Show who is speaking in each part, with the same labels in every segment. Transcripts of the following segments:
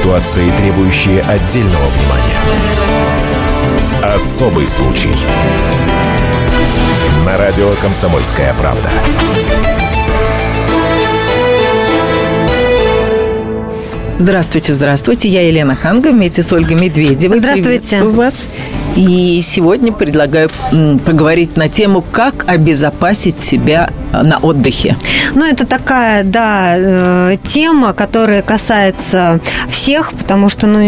Speaker 1: Ситуации, требующие отдельного внимания. Особый случай. На радио «Комсомольская правда».
Speaker 2: Здравствуйте, здравствуйте. Я Елена Ханга вместе с Ольгой Медведевой.
Speaker 3: Здравствуйте.
Speaker 2: Приветствую вас. И сегодня предлагаю поговорить на тему, как обезопасить себя на отдыхе.
Speaker 3: Ну, это такая, да, э, тема, которая касается всех, потому что, ну,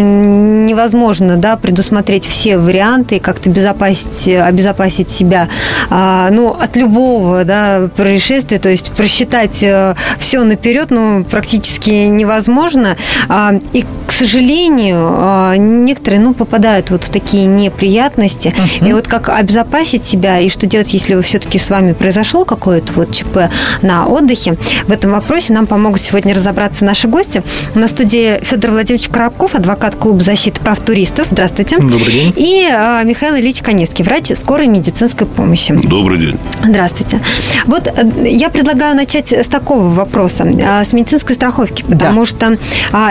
Speaker 3: невозможно, да, предусмотреть все варианты и как-то безопасить, обезопасить себя, а, ну, от любого, да, происшествия, то есть просчитать э, все наперед, ну, практически невозможно. А, и, сожалению, а, некоторые, ну, попадают вот в такие неприятности. Uh-huh. И вот как обезопасить себя и что делать, если вы все-таки с вами произошло какое-то вот ЧП на отдыхе, в этом вопросе нам помогут сегодня разобраться наши гости. На студии Федор Владимирович Коробков, адвокат клуба защиты прав туристов. Здравствуйте.
Speaker 4: Добрый день.
Speaker 3: И а, Михаил Ильич Коневский, врач скорой медицинской помощи.
Speaker 4: Добрый день.
Speaker 3: Здравствуйте. Вот э, я предлагаю начать с такого вопроса, с медицинской страховки, потому да. что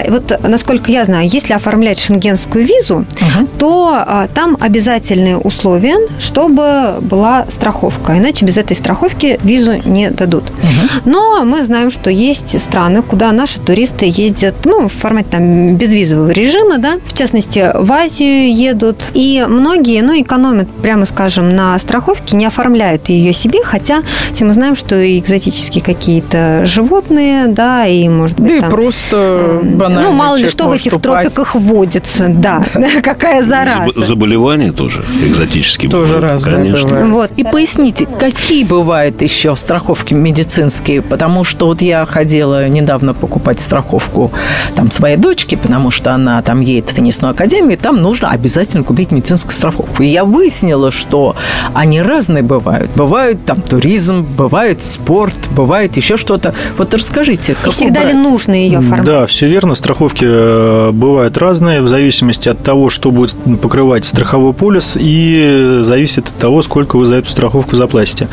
Speaker 3: вот, насколько я знаю, если оформлять шенгенскую визу, угу. то а, там обязательные условия, чтобы была страховка. Иначе без этой страховки визу не дадут. Угу. Но мы знаем, что есть страны, куда наши туристы ездят ну, в формате там, безвизового режима, да, в частности, в Азию едут. И многие ну, экономят, прямо скажем, на страховке, не оформляют ее себе, хотя все мы знаем, что и экзотические какие-то животные, да, и, может быть,
Speaker 2: да там, и просто банально.
Speaker 3: Ну, мало ли что в этих тропиках водится, да. Какая зараза.
Speaker 4: Заболевания тоже экзотические
Speaker 2: Тоже разные Конечно. Вот. И поясните, какие бывают еще страховки медицинские? Потому что вот я ходила недавно покупать страховку там своей дочке, потому что она там едет в теннисную академию, там нужно обязательно купить медицинскую страховку. И я выяснила, что они разные бывают. Бывают там туризм, бывает спорт, бывает еще что-то. Вот расскажите,
Speaker 3: И всегда брать? ли нужно ее оформлять?
Speaker 4: Да, все верно. Страховки э, бывают разные в зависимости от того, что будет покрывать страховой полис и зависит от того, сколько вы за эту страховку заплатите.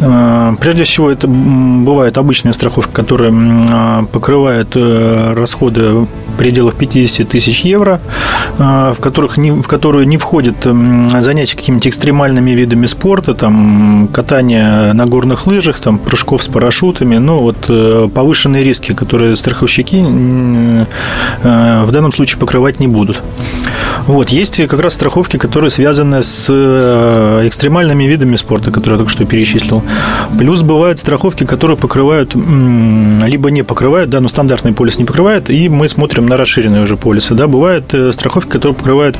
Speaker 4: Э, прежде всего, это бывает обычная страховка, которая э, покрывает расходы в пределах 50 тысяч евро, в, которых не, в которую не входят занятия какими-то экстремальными видами спорта, там, катание на горных лыжах, там, прыжков с парашютами, ну, вот повышенные риски, которые страховщики Э, в данном случае покрывать не будут. Вот, есть как раз страховки, которые связаны с э, экстремальными видами спорта, которые я только что перечислил. Плюс бывают страховки, которые покрывают, либо не покрывают, да, но стандартный полис не покрывает, и мы смотрим на расширенные уже полисы. Да, бывают э, страховки, которые покрывают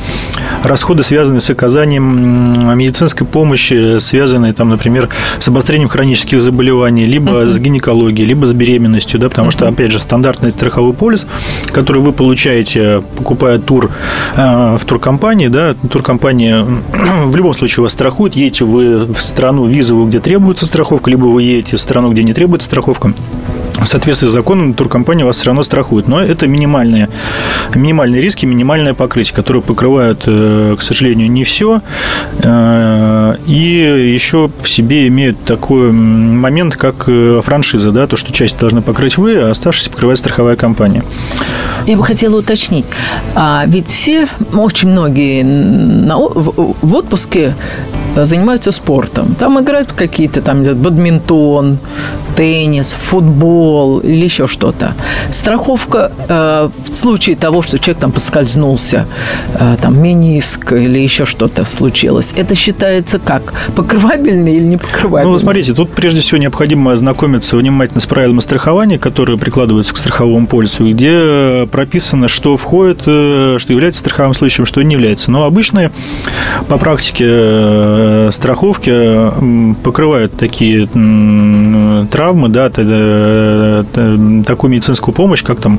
Speaker 4: расходы, связанные с оказанием медицинской помощи, связанные, там, например, с обострением хронических заболеваний, либо uh-huh. с гинекологией, либо с беременностью, да, потому uh-huh. что, опять же, стандартный страховой полис, который вы получаете, покупая тур э, в туркомпании, да, туркомпания в любом случае вас страхует, едете вы в страну визовую, где требуется страховка, либо вы едете в страну, где не требуется страховка в соответствии с законом туркомпания вас все равно страхует. Но это минимальные, минимальные риски, минимальное покрытие, которые покрывают, э, к сожалению, не все. Э, и еще в себе имеют такой момент, как э, франшиза, да, то, что часть должны покрыть вы, а оставшиеся покрывает страховая компания.
Speaker 2: Я бы хотела уточнить. А ведь все, очень многие на, в, в отпуске занимаются спортом. Там играют какие-то, там идет бадминтон, теннис, футбол или еще что-то. Страховка э, случае того, что человек там поскользнулся, э, там мениск или еще что-то случилось, это считается как? Покрывабельный или не покрывабельный?
Speaker 4: Ну, смотрите, тут прежде всего необходимо ознакомиться внимательно с правилами страхования, которые прикладываются к страховому полису, где прописано, что входит, э, что является страховым случаем, что не является. Но обычно по практике э, страховки покрывают такие травмы, да, такую медицинскую помощь, как там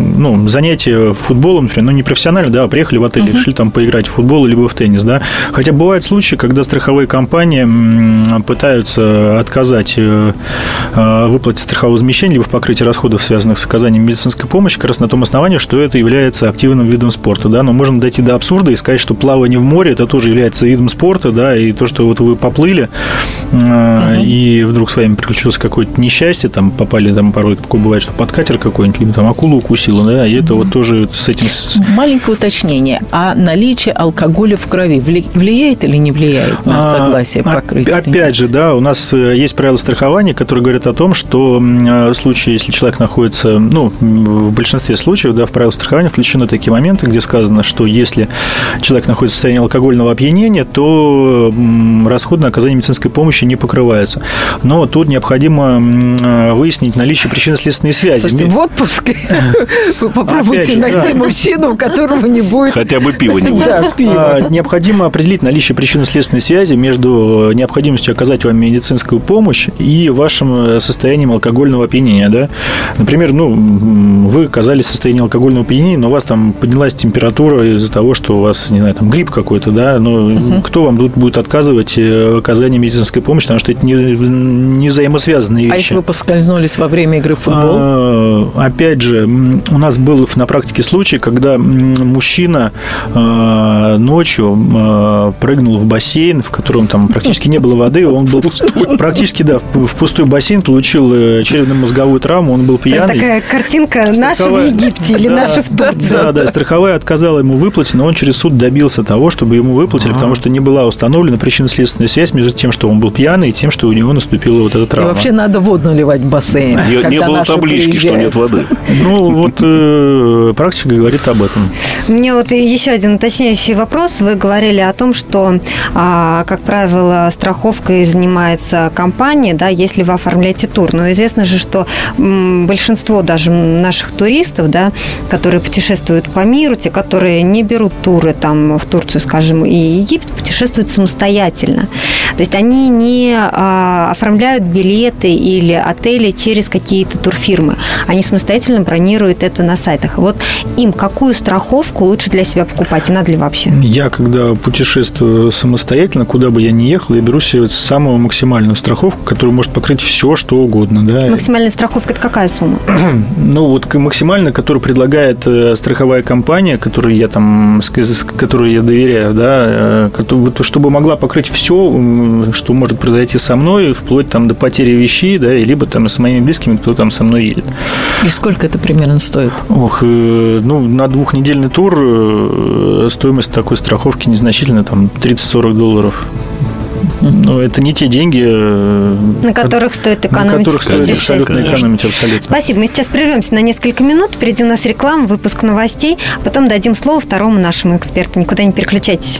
Speaker 4: ну, занятия футболом, например, ну, не профессионально, да, а приехали в отель, uh-huh. решили там поиграть в футбол либо в теннис, да. Хотя бывают случаи, когда страховые компании пытаются отказать э, э, выплате страхового возмещения либо в покрытии расходов, связанных с оказанием медицинской помощи, как раз на том основании, что это является активным видом спорта, да, но можно дойти до абсурда и сказать, что плавание в море это тоже является видом спорта, да, и то, что вот вы поплыли, uh-huh. и вдруг с вами приключилось какое-то несчастье, там попали, там порой такое бывает, что под катер какой-нибудь, либо там акула укусила, да, и это вот тоже с этим...
Speaker 2: Маленькое уточнение. А наличие алкоголя в крови влияет или не влияет на а, согласие а, покрытия?
Speaker 4: Опять же, да, у нас э, есть правила страхования, которые говорят о том, что в случае, если человек находится, ну, в большинстве случаев, да, в правилах страхования включены такие моменты, где сказано, что если человек находится в состоянии алкогольного опьянения, то расходы на оказание медицинской помощи не покрываются. Но тут необходимо выяснить наличие причинно-следственной связи.
Speaker 2: Слушайте, в отпуске вы попробуйте найти мужчину, у которого не будет...
Speaker 5: Хотя бы пива не будет. Да,
Speaker 4: пиво. А, необходимо определить наличие причинно-следственной связи между необходимостью оказать вам медицинскую помощь и вашим состоянием алкогольного опьянения. Да? Например, ну, вы оказались в состоянии алкогольного опьянения, но у вас там поднялась температура из-за того, что у вас, не знаю, там грипп какой-то, да, но угу. кто вам тут будет отказывать в оказании медицинской помощи, потому что это не, не взаимосвязанные вещи. А
Speaker 2: если вы поскользнулись во время игры в футбол?
Speaker 4: А, опять же, у нас был на практике случай, когда мужчина а, ночью а, прыгнул в бассейн, в котором там практически не было воды, он был практически, да, в пустой бассейн, получил э, черепно-мозговую травму, он был пьяный.
Speaker 3: Такая картинка наша в Египте или наша в Турции.
Speaker 4: Да, да, страховая отказала ему выплатить, но он через суд добился того, чтобы ему выплатили, потому что не была установлена причинно-следственная связь между тем, что он был пьяный, и тем, что у него наступила вот эта травма.
Speaker 2: И вообще надо воду наливать в бассейн.
Speaker 5: Не, не было таблички, приезжают. что нет воды.
Speaker 4: Ну, вот э, практика говорит об этом.
Speaker 3: Мне вот еще один уточняющий вопрос. Вы говорили о том, что, а, как правило, страховкой занимается компания, да, если вы оформляете тур. Но известно же, что большинство даже наших туристов, да, которые путешествуют по миру, те, которые не берут туры там в Турцию, скажем, и Египет, путешествуют самостоятельно. То есть они не а, оформляют билеты или отели через какие-то турфирмы. Они самостоятельно бронируют это на сайтах. Вот им какую страховку лучше для себя покупать и надо ли вообще?
Speaker 4: Я, когда путешествую самостоятельно, куда бы я ни ехал, я беру себе самую максимальную страховку, которая может покрыть все, что угодно. Да?
Speaker 3: Максимальная страховка – это какая сумма?
Speaker 4: ну, вот максимально, которую предлагает э, страховая компания, которой я там, которой я доверяю, да, э, чтобы могла покрыть все, что может произойти со мной, вплоть там до потери вещей, да, либо там с моими близкими, кто там со мной едет.
Speaker 2: И сколько это примерно стоит?
Speaker 4: Ох, э, ну, на двухнедельный тур э, стоимость такой страховки незначительная, там 30-40 долларов. Но это не те деньги,
Speaker 3: э, на которых стоит экономить. На которых
Speaker 4: стоит абсолютно экономить абсолютно.
Speaker 3: Спасибо. Мы сейчас прервемся на несколько минут. Впереди у нас реклама, выпуск новостей. Потом дадим слово второму нашему эксперту. Никуда не переключайтесь.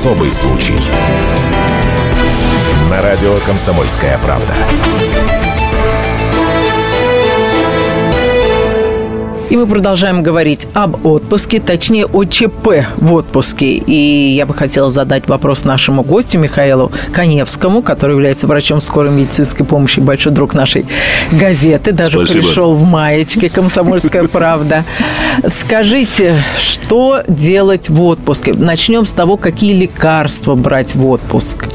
Speaker 1: Особый случай на радио «Комсомольская правда».
Speaker 2: И мы продолжаем говорить об отпуске, точнее о ЧП в отпуске. И я бы хотела задать вопрос нашему гостю Михаилу Коневскому, который является врачом скорой медицинской помощи, большой друг нашей газеты. Даже Спасибо. пришел в маечке «Комсомольская правда». Скажите, что делать в отпуске? Начнем с того, какие лекарства брать в отпуск.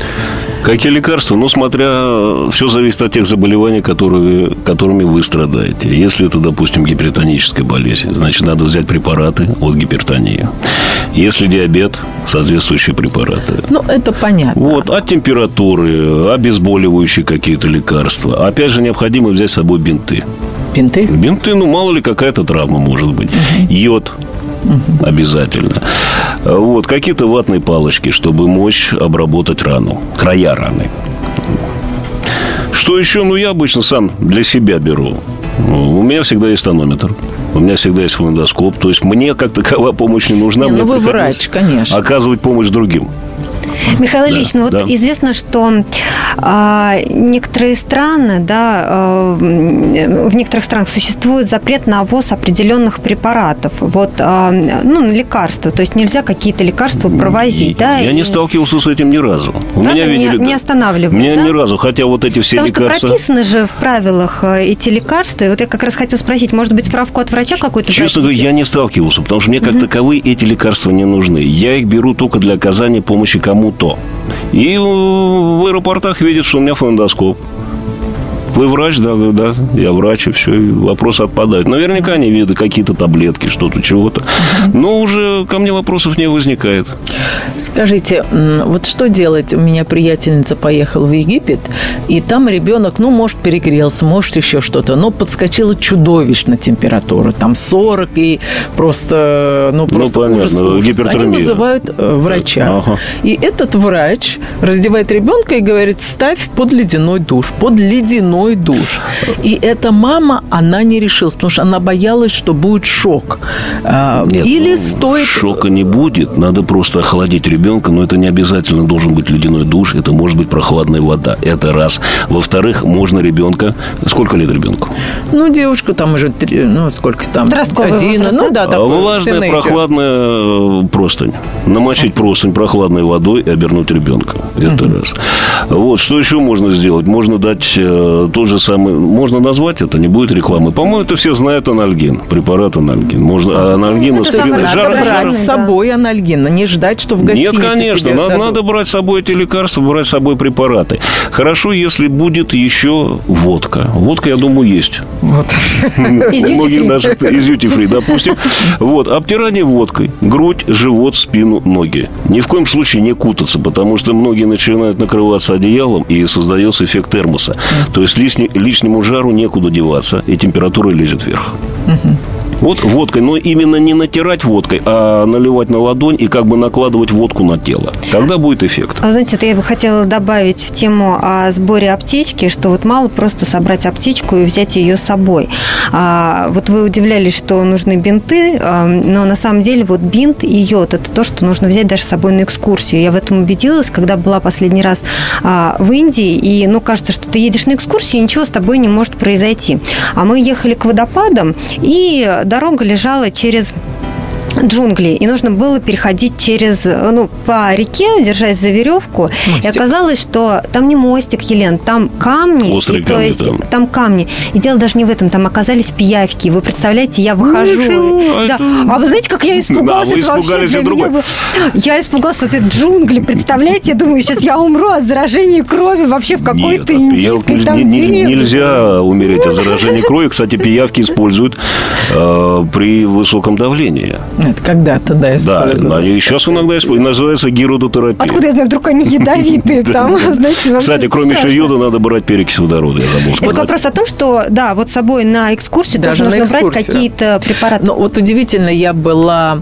Speaker 5: Какие лекарства? Ну, смотря... Все зависит от тех заболеваний, которые, которыми вы страдаете. Если это, допустим, гипертоническая болезнь, значит, надо взять препараты от гипертонии. Если диабет, соответствующие препараты.
Speaker 2: Ну, это понятно.
Speaker 5: Вот, от температуры, обезболивающие какие-то лекарства. Опять же, необходимо взять с собой бинты.
Speaker 2: Бинты?
Speaker 5: Бинты, ну, мало ли какая-то травма может быть. Угу. Йод, обязательно. Вот, какие-то ватные палочки, чтобы мочь обработать рану, края раны. Что еще? Ну, я обычно сам для себя беру. У меня всегда есть тонометр. У меня всегда есть фонендоскоп. То есть мне как таковая помощь не нужна.
Speaker 2: Не,
Speaker 5: мне
Speaker 2: ну вы врач, конечно.
Speaker 5: Оказывать помощь другим.
Speaker 3: Михаил Ильич,
Speaker 5: Да,
Speaker 3: ну вот
Speaker 5: да.
Speaker 3: известно, что а, некоторые страны, да, а, в некоторых странах существует запрет на ввоз определенных препаратов, вот, а, ну, лекарства, то есть нельзя какие-то лекарства провозить, да?
Speaker 5: Я
Speaker 3: и-
Speaker 5: не сталкивался с этим ни разу. У
Speaker 3: Правда,
Speaker 5: меня видели...
Speaker 3: не останавливает,
Speaker 5: Меня
Speaker 3: да?
Speaker 5: ни разу, хотя вот эти все
Speaker 3: Потому что
Speaker 5: лекарства...
Speaker 3: прописаны же в правилах э, эти лекарства. И вот я как раз хотела спросить, может быть, справку от врача какую-то
Speaker 5: Честно говоря, я не сталкивался, потому что мне как таковые эти лекарства не нужны. Я их беру только для оказания помощи кому-то. И в аэропортах видят, что у меня фондоскоп. Вы врач, да, говорю, да, я врач, и все, и вопросы отпадают. Наверняка они видят какие-то таблетки, что-то, чего-то. Но уже ко мне вопросов не возникает.
Speaker 2: Скажите, вот что делать? У меня приятельница поехала в Египет, и там ребенок, ну, может, перегрелся, может, еще что-то, но подскочила чудовищно температура, там 40 и просто, ну, просто
Speaker 5: понятно,
Speaker 2: ужас, ужас. Они вызывают э, врача.
Speaker 5: Ага.
Speaker 2: И этот врач раздевает ребенка и говорит, ставь под ледяной душ, под ледяной душ. И эта мама, она не решилась, потому что она боялась, что будет шок. А,
Speaker 5: Нет,
Speaker 2: Или
Speaker 5: ну,
Speaker 2: стоит...
Speaker 5: Шока не будет. Надо просто охладить ребенка. Но это не обязательно должен быть ледяной душ. Это может быть прохладная вода. Это раз. Во-вторых, можно ребенка... Сколько лет ребенку?
Speaker 2: Ну, девушка там уже, три- ну, сколько там?
Speaker 3: Подростковый
Speaker 2: Один,
Speaker 3: возраст,
Speaker 2: ну,
Speaker 3: да?
Speaker 2: такой
Speaker 5: Влажная,
Speaker 2: тинейджер.
Speaker 5: прохладная э, простынь. Намочить простынь прохладной водой и обернуть ребенка. Это раз. Вот, что еще можно сделать? Можно дать э, тот же самый... Можно назвать это, не будет рекламы. По-моему, это все знают анальгин. Препарат анальгин. Можно... А анальгин...
Speaker 3: Это самое
Speaker 2: Надо
Speaker 5: жар-
Speaker 2: брать
Speaker 3: Жар-
Speaker 2: с собой анальгин, не ждать, что в гостинице
Speaker 5: Нет, конечно,
Speaker 2: тебе
Speaker 5: надо, надо брать с собой эти лекарства, брать с собой препараты. Хорошо, если будет еще водка. Водка, я думаю, есть.
Speaker 2: Вот.
Speaker 3: Из
Speaker 5: У многих
Speaker 3: duty-free.
Speaker 5: даже из duty free, допустим. Вот, обтирание водкой, грудь, живот, спину, ноги. Ни в коем случае не кутаться, потому что многие начинают накрываться одеялом, и создается эффект термоса. То есть лишне- лишнему жару некуда деваться, и температура лезет вверх. Вот водкой, но именно не натирать водкой, а наливать на ладонь и как бы накладывать водку на тело. Тогда будет эффект.
Speaker 3: А знаете, это я бы хотела добавить в тему о сборе аптечки, что вот мало просто собрать аптечку и взять ее с собой. А, вот вы удивлялись, что нужны бинты, а, но на самом деле вот бинт и йод – это то, что нужно взять даже с собой на экскурсию. Я в этом убедилась, когда была последний раз а, в Индии, и, ну, кажется, что ты едешь на экскурсию, и ничего с тобой не может произойти. А мы ехали к водопадам, и дорога лежала через джунгли, и нужно было переходить через, ну, по реке, держась за веревку. И
Speaker 2: Мостик.
Speaker 3: оказалось, что там не мостик, Елен, там камни.
Speaker 5: Острые
Speaker 3: и, то
Speaker 5: камни
Speaker 3: есть
Speaker 5: там.
Speaker 3: там камни. И дело даже не в этом, там оказались пиявки. Вы представляете, я выхожу.
Speaker 5: ничего,
Speaker 3: и- да.
Speaker 5: это-
Speaker 3: А вы знаете, как я испугалась?
Speaker 5: Да, вы
Speaker 3: вообще
Speaker 5: испугались
Speaker 3: было- Я испугалась, во-первых, джунгли. Представляете, я думаю, сейчас я умру от заражения крови вообще в какой-то
Speaker 5: от
Speaker 3: индийской
Speaker 5: пиявки
Speaker 3: там
Speaker 5: не- не-. Нельзя умереть от заражения крови. Кстати, пиявки используют э, при высоком давлении.
Speaker 2: Это когда-то, да,
Speaker 5: Да,
Speaker 2: использовали.
Speaker 5: они сейчас иногда используют. Называется гиродотерапия.
Speaker 3: Откуда я знаю, вдруг они ядовитые там, знаете,
Speaker 5: Кстати, кроме еще йода, надо брать перекись водорода, я забыл
Speaker 3: Это вопрос о том, что, да, вот с собой на экскурсию тоже нужно брать какие-то препараты.
Speaker 2: Ну, вот удивительно, я была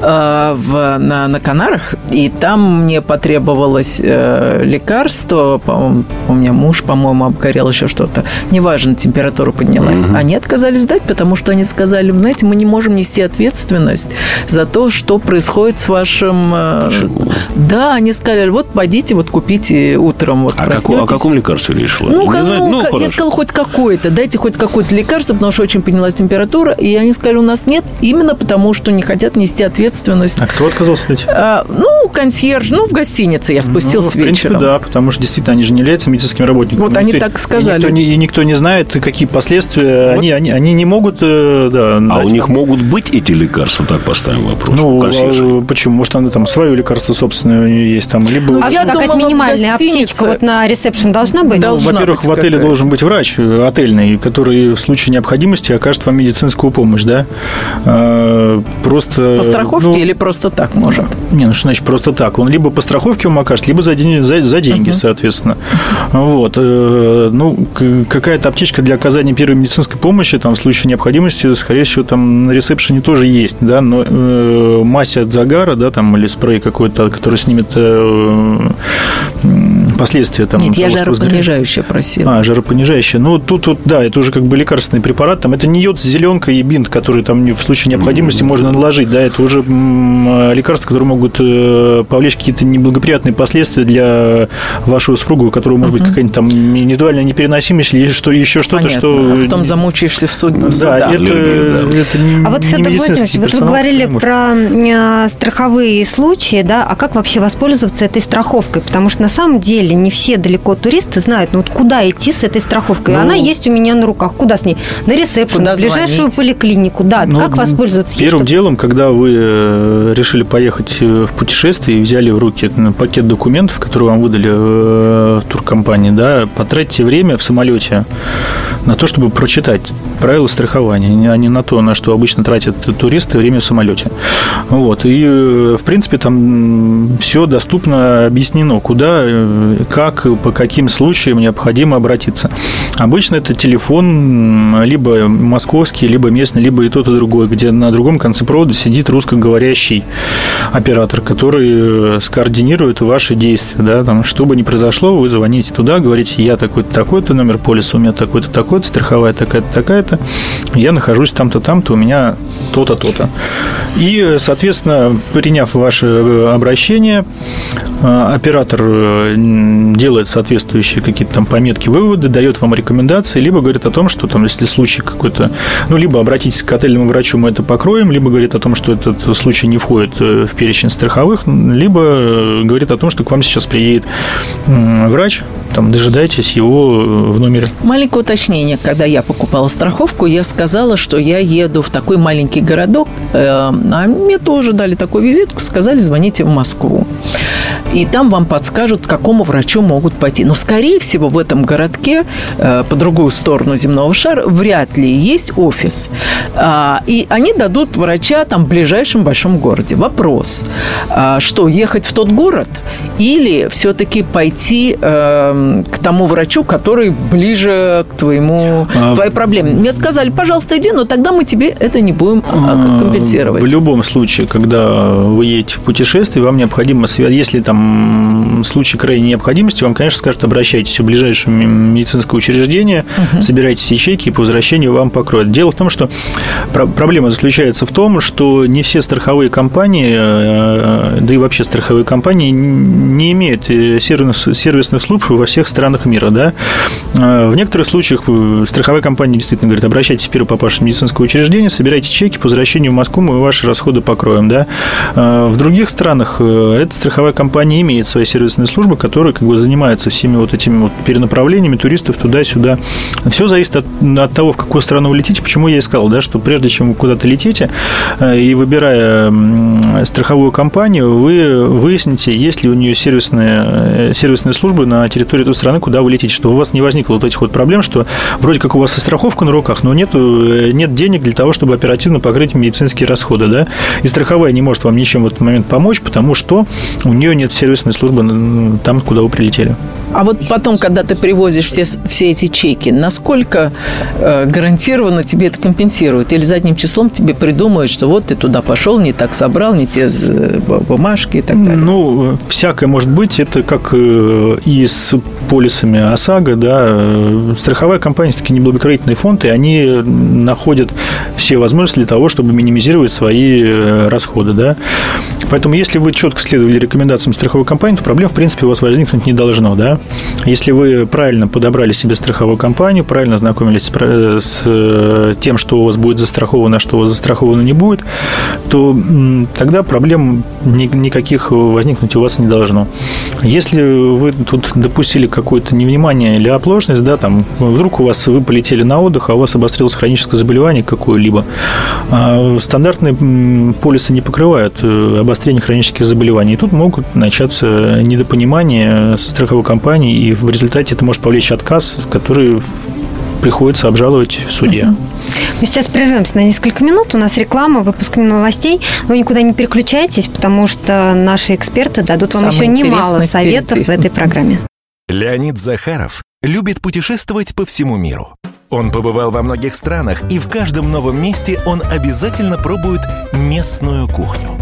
Speaker 2: э, в, на, на Канарах, и там мне потребовалось э, лекарство, по-моему, у меня муж, по-моему, обгорел еще что-то. Неважно, температура поднялась. Они отказались дать, потому что они сказали, «Вы знаете, мы не можем нести ответственность за то, что происходит с вашим... э,
Speaker 5: Почему?
Speaker 2: Да, они сказали, вот пойдите, вот купите утром, вот
Speaker 5: А каком- о
Speaker 2: проснетесь».
Speaker 5: каком лекарстве речь шла?
Speaker 2: Ну, как-
Speaker 5: знаю.
Speaker 2: ну, как- я сказала, хоть какое-то, дайте хоть какое-то лекарство, потому что очень поднялась температура, и они сказали, у нас нет, именно потому что не хотят нести ответственность.
Speaker 4: А кто отказался дать?
Speaker 2: А, ну, консьерж, ну, в гостинице я спустился
Speaker 4: Ну, в принципе,
Speaker 2: вечером.
Speaker 4: да, потому что действительно они же не являются медицинскими работниками.
Speaker 2: Вот они
Speaker 4: Никто-
Speaker 2: так сказали.
Speaker 4: И никто, не, и никто не знает, какие последствия.
Speaker 2: Вот.
Speaker 4: Они, они, они не могут, э, да.
Speaker 5: А
Speaker 4: дать.
Speaker 5: у них могут быть эти лекарства? Так поставим вопрос.
Speaker 4: Ну,
Speaker 5: Консьержи.
Speaker 4: а почему? Может, она там свое лекарство собственное у нее есть там, либо...
Speaker 2: Ну,
Speaker 3: А
Speaker 2: я
Speaker 3: что,
Speaker 2: думала, в
Speaker 3: минимальная аптечка вот на ресепшн должна быть?
Speaker 2: Должна
Speaker 4: Ну, Во-первых,
Speaker 2: быть
Speaker 4: в отеле
Speaker 2: какая-то.
Speaker 4: должен быть врач э, отельный, который в случае необходимости окажет вам медицинскую помощь, да? Э, Просто...
Speaker 2: По страховке
Speaker 4: ну,
Speaker 2: или просто так может?
Speaker 4: Не, ну что значит просто так? Он либо по страховке вам окажет, либо за, день- за, за деньги, соответственно. Вот. э, Ну, какая-то аптечка для оказания первой медицинской помощи, там, в случае необходимости, скорее всего, там на ресепшене тоже есть, да, но э, мазь от загара, да, там, или спрей какой-то, который снимет э, последствия там.
Speaker 2: Нет, я жаропонижающее просила.
Speaker 4: А, жаропонижающее. Ну, тут, тут, да, это уже как бы лекарственный препарат. Там это не йод с зеленкой и бинт, который там в случае необходимости можно наложить. Да, это уже лекарства, которые могут э, повлечь какие-то неблагоприятные последствия для вашего супруга, у которого может быть какая-нибудь там индивидуальная непереносимость или что, еще что-то, что...
Speaker 2: А потом замучаешься в суд.
Speaker 4: Да, это, это не
Speaker 3: А вот, Федор Владимирович, вот вы говорили про э, страховые случаи, да, а как вообще воспользоваться этой страховкой? Потому что на самом деле не все далеко туристы знают, ну вот куда идти с этой страховкой. Ну, Она есть у меня на руках. Куда с ней? На ресепшн, в ближайшую звонить? поликлинику. Да, ну, как воспользоваться?
Speaker 4: Первым делом, когда вы э, решили поехать э, в путешествие и взяли в руки пакет документов, которые вам выдали в туркомпании, да, потратьте время в самолете на то, чтобы прочитать правила страхования, а не на то, на что обычно тратят туристы время в самолете. Вот. И, э, в принципе, там все доступно объяснено, куда, как, по каким случаям необходимо обратиться. Обычно это телефон либо московский, либо местный, либо и тот, и другой, где на другом конце провода сидит русскоговорящий оператор, который скоординирует ваши действия. Да, там, что бы ни произошло, вы звоните туда, говорите, я такой-то, такой-то номер полиса, у меня такой-то, такой-то, страховая такая-то, такая-то, я нахожусь там-то, там-то, у меня то-то, то-то. И, соответственно, приняв ваше э, обращение, э, оператор э, делает соответствующие какие-то там пометки, выводы, дает вам рекомендации, либо говорит о том, что там, если случай какой-то, ну, либо обратитесь к отельному врачу, мы это покроем, либо говорит о том, что этот случай не входит в перечень страховых, либо говорит о том, что к вам сейчас приедет врач, там, дожидайтесь его в номере.
Speaker 2: Маленькое уточнение. Когда я покупала страховку, я сказала, что я еду в такой маленький городок, а мне тоже дали такую визитку, сказали, звоните в Москву. И там вам подскажут, к какому врачу могут пойти. Но, скорее всего, в этом городке, э, по другую сторону земного шара, вряд ли есть офис. А, и они дадут врача там в ближайшем большом городе. Вопрос, а, что, ехать в тот город или все-таки пойти э, к тому врачу, который ближе к твоему, а, твоей проблеме? Мне сказали, пожалуйста, иди, но тогда мы тебе это не будем компенсировать.
Speaker 4: В любом случае, когда вы едете в путешествие, вам необходимо, если там случае крайней необходимости вам, конечно, скажут, обращайтесь в ближайшее медицинское учреждение, угу. собирайте ячейки, и по возвращению вам покроют. Дело в том, что проблема заключается в том, что не все страховые компании, э, да и вообще страховые компании не имеют э, сервисных служб во всех странах мира. Да? Э, в некоторых случаях страховая компания действительно говорит, обращайтесь в первое попавшее медицинское учреждение, собирайте чеки, по возвращению в Москву мы ваши расходы покроем. Да? В других странах эта страховая компания имеет своей сервисной службы, которая как бы занимается всеми вот этими вот перенаправлениями туристов туда-сюда. Все зависит от, от того, в какую страну вы летите. Почему я и сказал, да, что прежде чем вы куда-то летите э, и выбирая страховую компанию, вы выясните, есть ли у нее сервисная, э, сервисная служба на территории той страны, куда вы летите, чтобы у вас не возникло вот этих вот проблем, что вроде как у вас и страховка на руках, но нету, э, нет денег для того, чтобы оперативно покрыть медицинские расходы, да, и страховая не может вам ничем в этот момент помочь, потому что у нее нет сервисной службы там, куда вы прилетели.
Speaker 2: А вот потом, когда ты привозишь все, все эти чеки, насколько э, гарантированно тебе это компенсируют? Или задним числом тебе придумают, что вот ты туда пошел, не так собрал, не те бумажки и так далее?
Speaker 4: Ну, всякое может быть. Это как э, и с полисами ОСАГО, да. Страховая компания, все-таки неблаготворительный фонд, и они находят все возможности для того, чтобы минимизировать свои э, расходы, да. Поэтому, если вы четко следовали рекомендациям страховой компании, то проблем, в принципе, у вас возникнуть не должно, да. Если вы правильно подобрали себе страховую компанию, правильно знакомились с, э, тем, что у вас будет застраховано, а что у вас застраховано не будет, то тогда проблем никаких возникнуть у вас не должно. Если вы тут допустили какое-то невнимание или оплошность, да, там, вдруг у вас вы полетели на отдых, а у вас обострилось хроническое заболевание какое-либо, а стандартные полисы не покрывают э, обострение хронических заболеваний. И тут могут начаться недопонимания со страховой компанией, и в результате это может повлечь отказ, который приходится обжаловать в суде.
Speaker 3: Мы сейчас прервемся на несколько минут. У нас реклама, выпуск новостей. Вы никуда не переключайтесь, потому что наши эксперты дадут вам Самое еще немало советов впереди. в этой программе.
Speaker 1: Леонид Захаров любит путешествовать по всему миру. Он побывал во многих странах, и в каждом новом месте он обязательно пробует местную кухню.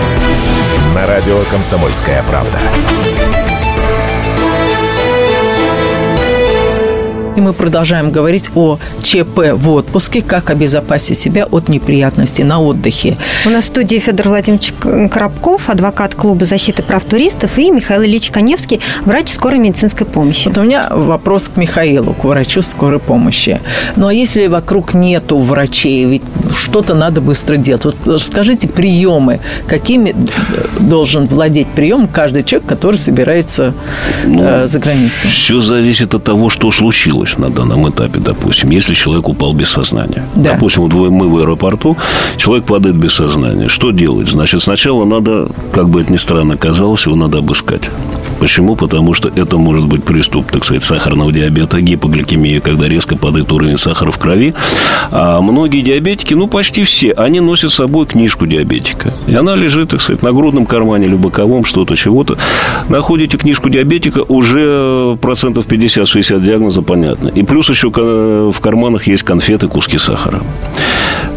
Speaker 1: На радио «Комсомольская правда».
Speaker 2: И мы продолжаем говорить о ЧП в отпуске, как обезопасить себя от неприятностей на отдыхе.
Speaker 3: У нас в студии Федор Владимирович Коробков, адвокат клуба защиты прав туристов, и Михаил Ильич Коневский, врач скорой медицинской помощи.
Speaker 2: Вот у меня вопрос к Михаилу, к врачу скорой помощи. Ну а если вокруг нету врачей, ведь что-то надо быстро делать. Вот скажите приемы, какими должен владеть прием каждый человек, который собирается ну, э, за границу?
Speaker 5: Все зависит от того, что случилось случилось на данном этапе, допустим, если человек упал без сознания. Да. Допустим, вот мы в аэропорту, человек падает без сознания. Что делать? Значит, сначала надо, как бы это ни странно казалось, его надо обыскать. Почему? Потому что это может быть приступ, так сказать, сахарного диабета, гипогликемии, когда резко падает уровень сахара в крови. А многие диабетики, ну, почти все, они носят с собой книжку диабетика. И она лежит, так сказать, на грудном кармане или боковом, что-то, чего-то. Находите книжку диабетика, уже процентов 50-60 диагноза понятно. И плюс еще в карманах есть конфеты, куски сахара.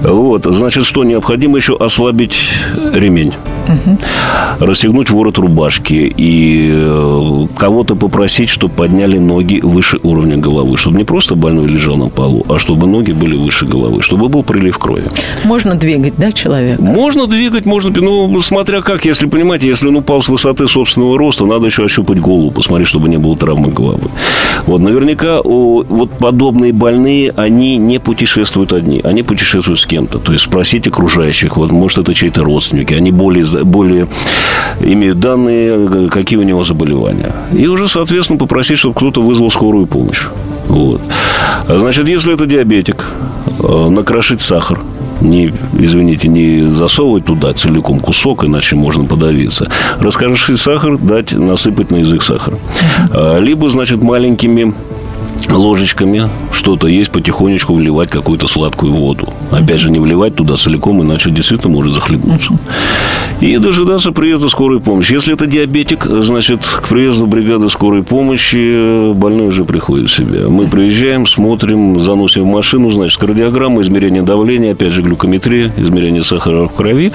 Speaker 5: Вот, значит, что необходимо еще ослабить ремень, угу. расстегнуть ворот рубашки и э, кого-то попросить, чтобы подняли ноги выше уровня головы, чтобы не просто больной лежал на полу, а чтобы ноги были выше головы, чтобы был прилив крови.
Speaker 2: Можно двигать, да, человека?
Speaker 5: Можно двигать, можно, ну, смотря как, если понимаете, если он упал с высоты собственного роста, надо еще ощупать голову, посмотреть, чтобы не было травмы головы. Вот, наверняка вот подобные больные, они не путешествуют одни, они путешествуют с кем-то. То есть спросить окружающих, вот, может, это чьи-то родственники, они более, более имеют данные, какие у него заболевания. И уже, соответственно, попросить, чтобы кто-то вызвал скорую помощь. Вот. Значит, если это диабетик, э, накрошить сахар, не, извините, не засовывать туда целиком кусок, иначе можно подавиться. Раскрошить сахар, дать насыпать на язык сахар. А, либо, значит, маленькими ложечками что-то есть, потихонечку вливать какую-то сладкую воду. Опять же, не вливать туда целиком, иначе действительно может захлебнуться. И дожидаться приезда скорой помощи. Если это диабетик, значит, к приезду бригады скорой помощи больной уже приходит в себя. Мы приезжаем, смотрим, заносим в машину, значит, кардиограмма, измерение давления, опять же, глюкометрия, измерение сахара в крови.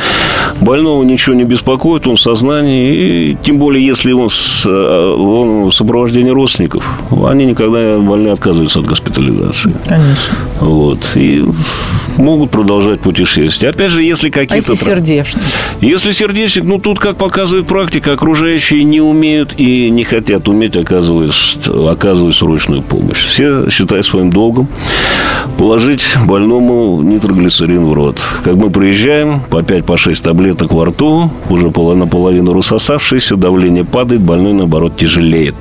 Speaker 5: Больного ничего не беспокоит, он в сознании, и тем более, если он, с, он в сопровождении родственников, они никогда больные отказываются от госпитализации.
Speaker 2: Конечно.
Speaker 5: Вот. И могут продолжать путешествие. Опять же, если какие-то... А
Speaker 2: если сердечник?
Speaker 5: Если сердечник, ну, тут, как показывает практика, окружающие не умеют и не хотят уметь оказывать, оказывать срочную помощь. Все считают своим долгом положить больному нитроглицерин в рот. Как мы приезжаем, по 5-6 по таблеток во рту, уже наполовину рассосавшиеся, давление падает, больной, наоборот, тяжелеет.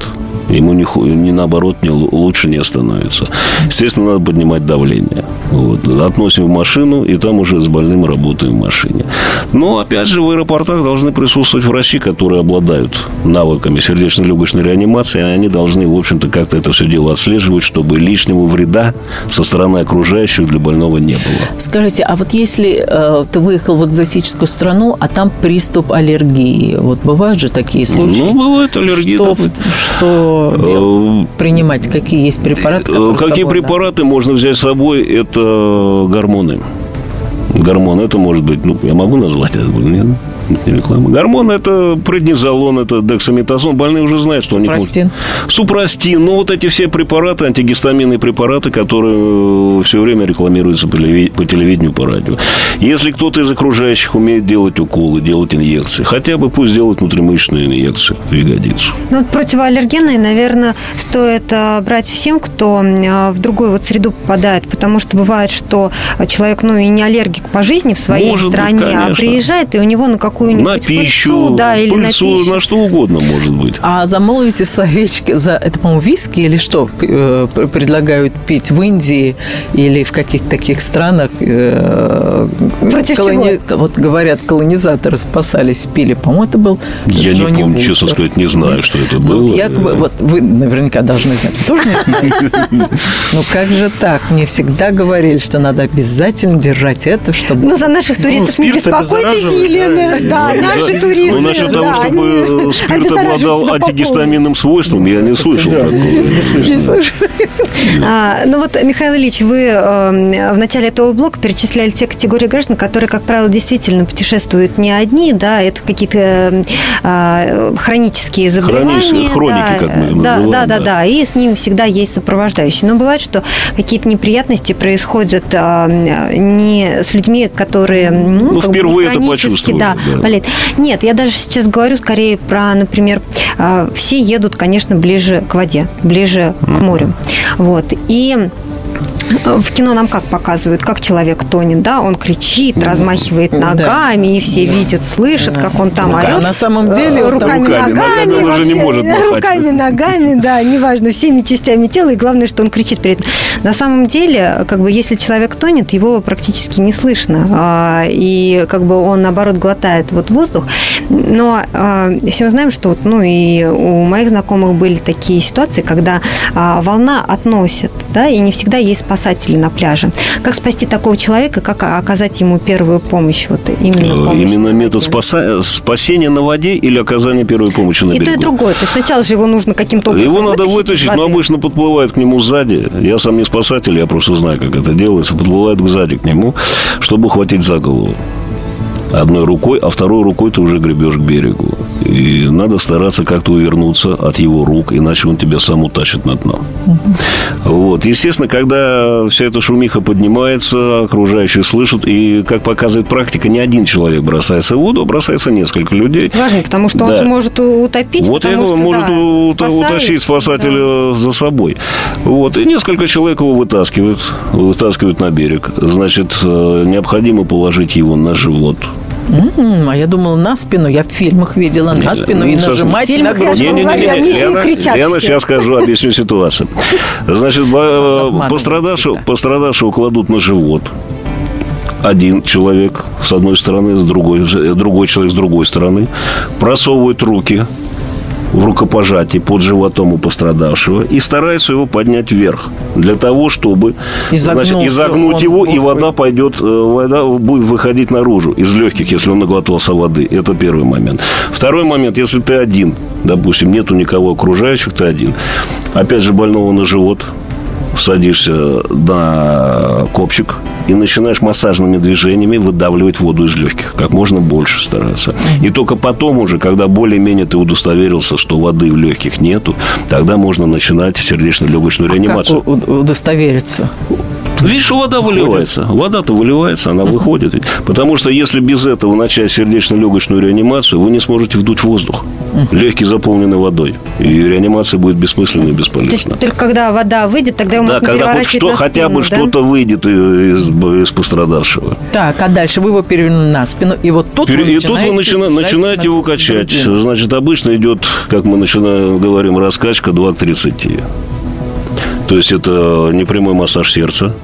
Speaker 5: Ему не, не наоборот не, лучше не становится. Естественно, надо поднимать давление. Вот. Относим в машину, и там уже с больным работаем в машине. Но, опять же, в аэропортах должны присутствовать врачи, которые обладают навыками сердечно-легочной реанимации. И они должны, в общем-то, как-то это все дело отслеживать, чтобы лишнего вреда со стороны окружающих для больного не было.
Speaker 2: Скажите, а вот если э, ты выехал в экзотическую страну, а там приступ аллергии, вот бывают же такие случаи?
Speaker 5: Ну, бывают аллергии.
Speaker 2: Что, что Э, принимать? Какие есть препараты?
Speaker 5: Э, какие собой, препараты да? можно взять с собой? Это гормоны. Гормон, это может быть, ну, я могу назвать это? Нет? Реклама. Гормон – это преднизолон, это дексаметазон. Больные уже знают, что
Speaker 2: Супрастин.
Speaker 5: у них... Супрастин. Ну, вот эти все препараты, антигистаминные препараты, которые все время рекламируются по телевидению, по радио. Если кто-то из окружающих умеет делать уколы, делать инъекции, хотя бы пусть делают внутримышечную инъекцию в ягодицу.
Speaker 3: Ну, вот противоаллергенные, наверное, стоит а, брать всем, кто а, в другую вот среду попадает, потому что бывает, что человек, ну, и не аллергик по жизни в своей
Speaker 5: Может
Speaker 3: стране,
Speaker 5: быть,
Speaker 3: а приезжает, и у него, ну, как какую-нибудь
Speaker 5: На пищу,
Speaker 3: пыльцу, да, или
Speaker 5: пыльцу,
Speaker 3: на пищу.
Speaker 5: на что угодно может быть.
Speaker 2: А замолвите словечки за это, по-моему, виски или что э, предлагают пить в Индии или в каких-то таких странах? э,
Speaker 3: Против
Speaker 2: Вот говорят, колонизаторы спасались, пили. По-моему, это был
Speaker 5: Я не
Speaker 2: Джонни
Speaker 5: помню, честно
Speaker 2: Вултер.
Speaker 5: сказать, не знаю, что это
Speaker 2: Ну,
Speaker 5: было.
Speaker 2: вот якобы, вот вы наверняка должны знать. Тоже не знаете? Ну, как же так? Мне всегда говорили, что надо обязательно держать это, чтобы...
Speaker 3: Ну, за наших туристов не
Speaker 4: спирт
Speaker 3: беспокойтесь, Елена. Да,
Speaker 5: Ну,
Speaker 3: наши
Speaker 5: да.
Speaker 3: туристы.
Speaker 5: Ну, насчет того,
Speaker 3: да,
Speaker 5: чтобы
Speaker 3: они
Speaker 5: э, спирт
Speaker 3: обеззараживают
Speaker 5: обладал антигистаминным свойством, я не слышал
Speaker 4: Да,
Speaker 5: такого.
Speaker 4: не слышно.
Speaker 3: А, ну вот, Михаил Ильич, вы э, в начале этого блока перечисляли те категории граждан, которые, как правило, действительно путешествуют не одни, да, это какие-то э, хронические заболевания.
Speaker 5: Хронические, хроники,
Speaker 3: да,
Speaker 5: как мы называем,
Speaker 3: да, да,
Speaker 5: да.
Speaker 3: да, и с ним всегда есть сопровождающий. Но бывает, что какие-то неприятности происходят а, не с людьми, которые ну,
Speaker 5: Ну,
Speaker 3: бы
Speaker 5: впервые это почувствовали,
Speaker 3: да,
Speaker 5: да.
Speaker 3: Болеют. Нет, я даже сейчас говорю скорее про, например, а, все едут, конечно, ближе к воде, ближе к морю. Вот. И э, в кино нам как показывают, как человек тонет, да, он кричит, размахивает
Speaker 2: Да.
Speaker 3: ногами, и все видят, слышат, как он там
Speaker 2: А
Speaker 3: орет.
Speaker 2: на самом деле он там
Speaker 3: руками,
Speaker 5: руками,
Speaker 3: ногами,
Speaker 5: уже не
Speaker 3: вообще,
Speaker 5: может махать.
Speaker 3: руками, ногами, да, неважно, всеми частями тела, и главное, что он кричит при этом. На самом деле, как бы, если человек тонет, его практически не слышно, а, и как бы он, наоборот, глотает вот воздух, но а, все мы знаем, что вот, ну, и у моих знакомых были такие ситуации, когда а, волна относит, да, и не всегда есть спасатели на пляже. Как спасти такого человека, как оказать ему первую помощь, вот именно
Speaker 5: Э,
Speaker 3: помощь
Speaker 5: Именно метод спаса- спасения на воде или оказания первой помощи на
Speaker 3: И то,
Speaker 5: берегу?
Speaker 3: и другое. То есть сначала же его нужно каким-то образом
Speaker 5: Его надо
Speaker 3: вытащить
Speaker 5: но обычно подплывают к нему сзади. Я сам не спасатель, я просто знаю, как это делается. Подплывают сзади к нему, чтобы ухватить за голову. Одной рукой, а второй рукой ты уже гребешь к берегу. И надо стараться как-то увернуться от его рук, иначе он тебя сам утащит на дно. Вот. Естественно, когда вся эта шумиха поднимается, окружающие слышат, и, как показывает практика, не один человек бросается в воду, а бросается несколько людей.
Speaker 3: Важно, потому что он
Speaker 5: Да.
Speaker 3: же может утопить.
Speaker 5: Вот я
Speaker 3: потому
Speaker 5: говорю,
Speaker 3: что,
Speaker 5: может
Speaker 3: да,
Speaker 5: утащить спасателя за собой. Вот. И несколько человек его вытаскивают, вытаскивают на берег. Значит, э, необходимо положить его на живот.
Speaker 2: М, А я думала на спину. Я в фильмах видела на
Speaker 5: Не,
Speaker 2: спину
Speaker 5: ну,
Speaker 2: и нажимать на
Speaker 3: я
Speaker 2: грудь.
Speaker 3: говорю, они еще и
Speaker 5: Лена, сейчас скажу, объясню ситуацию. Значит,
Speaker 2: обманывают
Speaker 5: пострадавшего, пострадавшего кладут на живот. Один человек с одной стороны, с другой, с- другой человек с другой стороны. Просовывают руки в рукопожатии под животом у пострадавшего и стараются его поднять вверх для того, чтобы значит,
Speaker 2: Изогнулся
Speaker 5: изогнуть
Speaker 2: он
Speaker 5: его, и вода пойдет, э, вода будет выходить наружу из легких, если он наглотался воды. Это первый момент. Второй момент, если ты один, допустим, нету никого окружающих, ты один. Опять же, больного на живот, садишься на копчик и начинаешь массажными движениями выдавливать воду из легких. Как можно больше стараться. И только потом уже, когда более-менее ты удостоверился, что воды в легких нету, тогда можно начинать сердечно-легочную
Speaker 2: Как
Speaker 5: реанимацию.
Speaker 2: у- удостовериться?
Speaker 5: Видишь, что вода выливается. Вода-то выливается, она выходит. Потому что если без этого начать сердечно-легочную реанимацию, вы не сможете вдуть воздух. Легкие заполнены водой. И реанимация будет бессмысленной и
Speaker 3: То есть
Speaker 5: бесполезна.
Speaker 3: только когда вода выйдет, тогда его
Speaker 5: Да,
Speaker 3: можно
Speaker 5: когда хоть что,
Speaker 3: на
Speaker 5: хотя бы
Speaker 3: спину, да?
Speaker 5: что-то выйдет из, из пострадавшего.
Speaker 2: Так, а дальше вы его перевернули на спину, и вот тут вы
Speaker 5: и тут вы
Speaker 2: начинаете
Speaker 5: начина- начинаете
Speaker 2: на
Speaker 5: его качать. Значит, обычно идет, как мы начинаем, говорим, раскачка 2 к 30. То есть это непрямой массаж сердца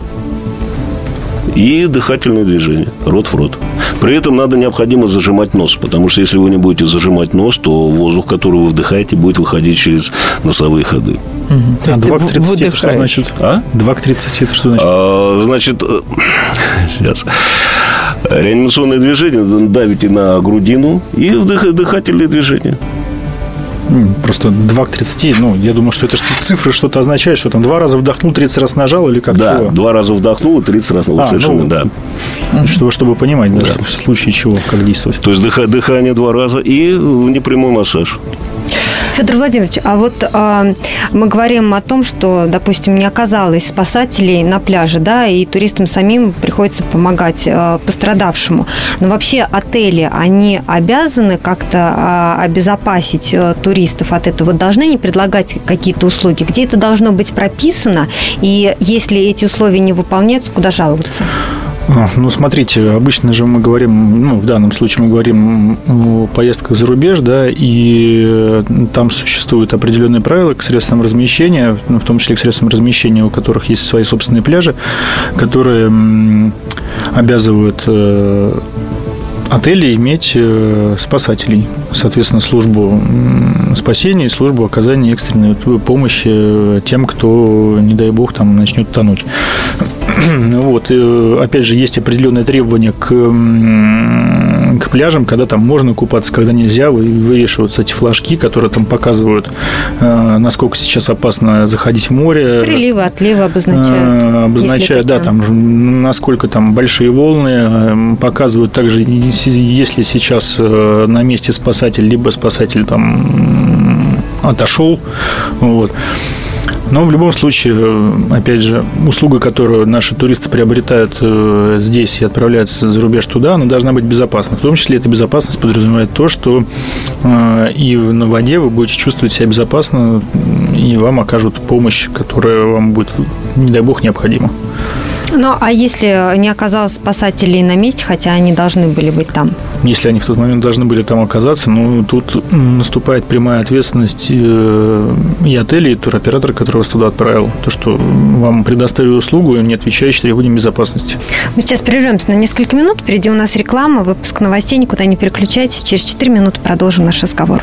Speaker 5: и дыхательные движения, рот в рот. При этом надо необходимо зажимать нос, потому что если вы не будете зажимать нос, то воздух, который вы вдыхаете, будет выходить через носовые ходы.
Speaker 2: То
Speaker 4: А
Speaker 2: есть
Speaker 4: 2
Speaker 2: ты
Speaker 4: к 30 это что значит?
Speaker 5: А?
Speaker 4: 2 к 30 это что значит?
Speaker 5: А, Значит, э, сейчас. Реанимационное движение давите на грудину и вдых- дыхательные движения.
Speaker 4: М, Просто 2 к 30, ну, я думаю, что это что цифры что-то означают, что там два раза вдохнул, 30 раз нажал или как
Speaker 5: Да,
Speaker 4: чего?
Speaker 5: два раза вдохнул и 30 раз. Вот
Speaker 4: А,
Speaker 5: совершенно,
Speaker 4: ну,
Speaker 5: да.
Speaker 4: Чтобы, чтобы понимать, да, в случае чего, как действовать.
Speaker 5: То есть дыха- дыхание два раза и непрямой массаж.
Speaker 3: Федор Владимирович, а вот а, мы говорим о том, что, допустим, не оказалось спасателей на пляже, да, и туристам самим приходится помогать а, пострадавшему. Но вообще отели, они обязаны как-то а, обезопасить а, туристов от этого? Должны они предлагать какие-то услуги? Где это должно быть прописано? И если эти условия не выполняются, куда жаловаться?
Speaker 4: Ну, смотрите, обычно же мы говорим, ну, в данном случае мы говорим о поездках за рубеж, да, и там существуют определенные правила к средствам размещения, ну, в том числе к средствам размещения, у которых есть свои собственные пляжи, которые обязывают э, отели иметь э, спасателей, соответственно, службу спасения и службу оказания экстренной помощи тем, кто, не дай бог, там начнет тонуть. Вот, и, опять же, есть определенные требования к, к пляжам, когда там можно купаться, когда нельзя, вывешиваются эти флажки, которые там показывают, э, насколько сейчас опасно заходить в море.
Speaker 3: Приливы, отливы обозначают.
Speaker 4: Э, обозначают, да, там, насколько там большие волны, э, показывают также, если сейчас на месте спасатель, либо спасатель там отошел, вот, но в любом случае, э, опять же, услуга, которую наши туристы приобретают э, здесь и отправляются за рубеж туда, она должна быть безопасна. В том числе эта безопасность подразумевает то, что э, и на воде вы будете чувствовать себя безопасно, и вам окажут помощь, которая вам будет, не дай бог, необходима.
Speaker 3: Ну, а если не оказалось спасателей на месте, хотя они должны были быть там?
Speaker 4: Если они в тот момент должны были там оказаться, ну, тут наступает прямая ответственность э, и отеля, и туроператора, который вас туда отправил. То, что вам предоставили услугу, не отвечающую требованиям безопасности.
Speaker 3: Мы сейчас прервемся на несколько минут. Впереди у нас реклама, выпуск новостей. Никуда не переключайтесь. Через 4 минуты продолжим наш разговор.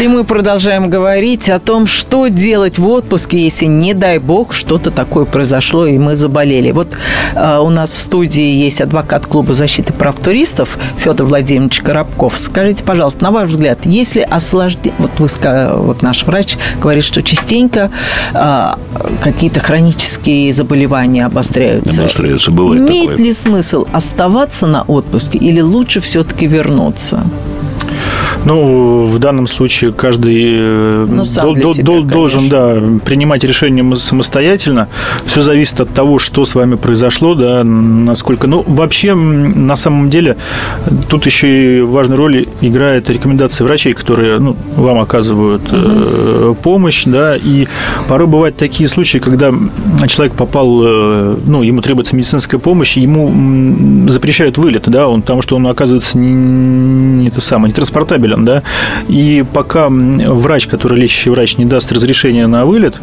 Speaker 2: И мы продолжаем говорить о том, что делать в отпуске, если, не дай бог, что-то такое произошло, и мы заболели. Вот э, у нас в студии есть адвокат клуба защиты прав туристов Федор Владимирович Коробков. Скажите, пожалуйста, на ваш взгляд, если осложнение... Вот, вы, вот наш врач говорит, что частенько э, какие-то хронические заболевания обостряются.
Speaker 5: Обостряются, бывает
Speaker 2: Имеет
Speaker 5: такое.
Speaker 2: ли смысл оставаться на отпуске или лучше все-таки вернуться?
Speaker 4: Ну, в данном случае каждый э, ну, до, до, себя, должен да, принимать решение самостоятельно. Все зависит от того, что с вами произошло, да, насколько. Ну, вообще, на самом деле, тут еще и важную роль играет рекомендации врачей, которые ну, вам оказывают угу. э, помощь, да, и порой бывают такие случаи, когда человек попал, э, ну, ему требуется медицинская помощь, ему запрещают вылет, да, он, потому что он оказывается не, не это самое, не транспортабелен правилен, да, и пока врач, который лечащий врач, не даст разрешения на вылет,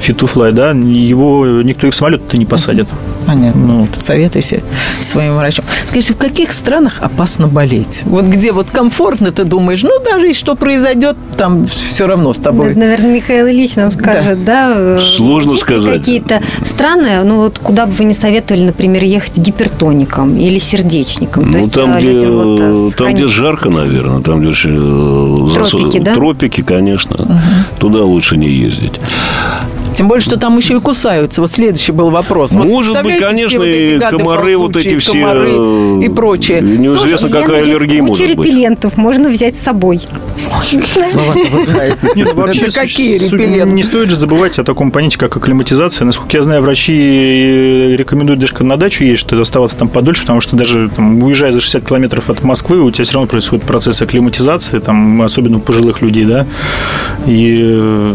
Speaker 4: фитуфлай, да, его никто и в самолет-то не посадит.
Speaker 2: Понятно. Ну, вот. Советуйся своим врачом. Скажите, в каких странах опасно болеть? Вот где вот комфортно ты думаешь, ну, даже если что произойдет, там все равно с тобой.
Speaker 3: Это, наверное, Михаил Ильич нам скажет, да? да?
Speaker 5: Сложно Есть сказать.
Speaker 3: Какие-то страны, ну, вот куда бы вы не советовали, например, ехать гипертоником или сердечником?
Speaker 5: Ну, есть, там, где, вот э, там, где жарко, наверное, там, где.
Speaker 3: Э, Тропики,
Speaker 5: засу...
Speaker 3: да?
Speaker 5: Тропики, конечно. Угу. Туда лучше не ездить.
Speaker 2: Тем более, что там еще и кусаются. Вот следующий был вопрос.
Speaker 5: Может вот, быть, конечно, вот и комары, вот эти все... Комары
Speaker 2: и прочее.
Speaker 5: Неизвестно, Тоже, какая аллергия может быть.
Speaker 3: репеллентов можно взять с собой.
Speaker 4: Нет, вообще, какие репелленты? Не стоит же забывать о таком понятии, как акклиматизация. Насколько я знаю, врачи рекомендуют даже на дачу ездить, что оставаться там подольше, потому что даже там, уезжая за 60 километров от Москвы, у тебя все равно происходит процесс акклиматизации, там, особенно у пожилых людей, да.
Speaker 5: И,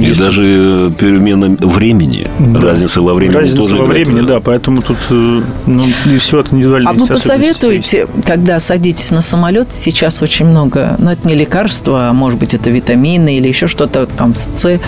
Speaker 5: и даже перемена времени, да. разница во времени
Speaker 4: разница тоже во времени, да, поэтому тут э, ну, и все от индивидуальности.
Speaker 2: А вы посоветуете, когда садитесь на самолет, сейчас очень много, но ну, это не лекарства, а может быть это витамины или еще что-то там с С,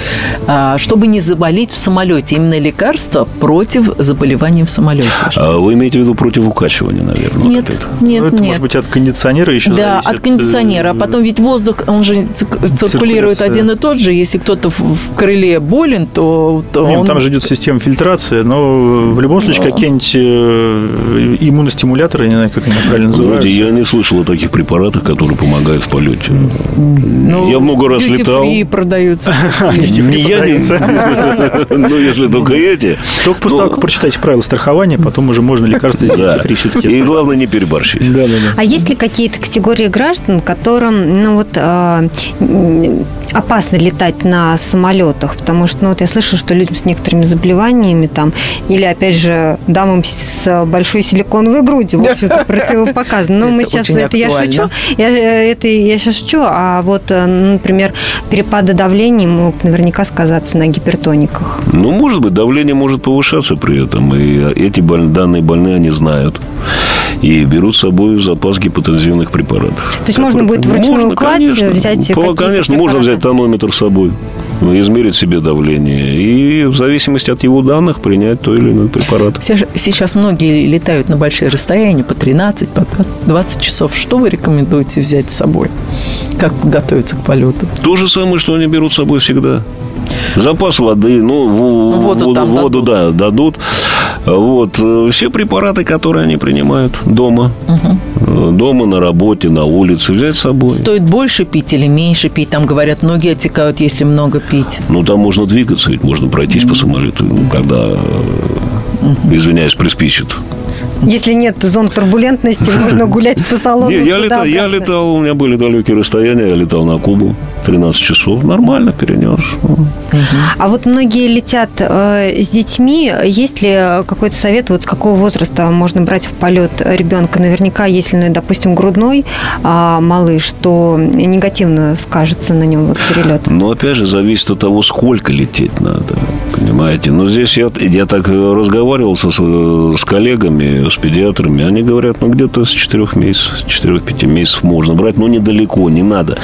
Speaker 2: а, чтобы не заболеть в самолете, именно лекарства против заболеваний в самолете.
Speaker 5: А вы имеете в виду против укачивания, наверное?
Speaker 2: Нет,
Speaker 5: вот
Speaker 2: нет, ну, это
Speaker 4: нет. может быть от кондиционера еще
Speaker 2: Да, зависит. от кондиционера, а потом ведь воздух, он же циркулирует один и тот же, если кто-то в крыле болен, то то, то
Speaker 4: Нет,
Speaker 2: он...
Speaker 4: там же идет система фильтрации, но в любом случае
Speaker 2: Да.
Speaker 4: какие-нибудь э, иммуностимуляторы, не знаю, как они правильно называются.
Speaker 5: Знаете, я не слышал о таких препаратах, которые помогают в полете.
Speaker 2: Ну,
Speaker 5: я много раз летал.
Speaker 2: free продаются.
Speaker 5: Не я не Ну, если только эти.
Speaker 4: Только после
Speaker 5: Ну,
Speaker 4: того, как прочитаете правила страхования, потом уже можно лекарства сделать фри все-таки.
Speaker 5: И главное не переборщить.
Speaker 4: Да, да, да.
Speaker 3: А есть ли какие-то категории граждан, которым, ну вот, э, опасно летать на самолетах? Потому что, ну вот я слышу, что людям с некоторыми заболеваниями там, или, опять же, дамам с большой силиконовой грудью, в общем-то, противопоказано. Но мы сейчас, это я шучу, я, э, это я сейчас шучу, а вот, э, например, перепады давления могут наверняка сказаться на гипертониках.
Speaker 5: Ну, может быть, давление может повышаться при этом. И эти боль- данные больные, они знают. И берут с собой запас гипотензивных препаратов.
Speaker 3: То есть можно будет вручную
Speaker 5: Можно,
Speaker 3: кладь
Speaker 5: конечно.
Speaker 3: взять
Speaker 5: Конечно, можно взять тонометр с собой, измерить себе давление. И в зависимости от его данных принять то или иной препарат.
Speaker 2: Сейчас- многие летают на большие расстояния, по 13, по 20, 20 часов. Что вы рекомендуете взять с собой? Как готовиться к полету?
Speaker 5: То же самое, что они берут с собой всегда. Запас воды, ну,
Speaker 2: Ну, воду
Speaker 5: воду, воду,
Speaker 2: дадут.
Speaker 5: да, дадут. Вот. э, Все препараты, которые они принимают дома. Э, Дома, на работе, на улице. Взять с собой.
Speaker 2: Стоит больше пить или меньше пить? Там говорят, ноги отекают, если много пить.
Speaker 5: Ну, там можно двигаться, ведь можно пройтись по самолету, ну, когда, э, извиняюсь, приспичит.
Speaker 3: Если нет зон турбулентности, можно гулять по салону.
Speaker 5: Не, я, летал, я летал, у меня были далекие расстояния, я летал на Кубу 13 часов, нормально перенес.
Speaker 3: А вот многие летят э, с детьми. Есть ли какой-то совет, вот с какого возраста можно брать в полет ребенка? Наверняка, если, ну, допустим, грудной а, малыш, то негативно скажется на нем вот перелет.
Speaker 5: Но опять же, зависит от того, сколько лететь надо. Понимаете? Но здесь я, я так э, разговаривал со, с коллегами, с педиатрами. Они говорят, ну, где-то с 4 месяцев, 4-5 месяцев можно брать, но недалеко, не надо.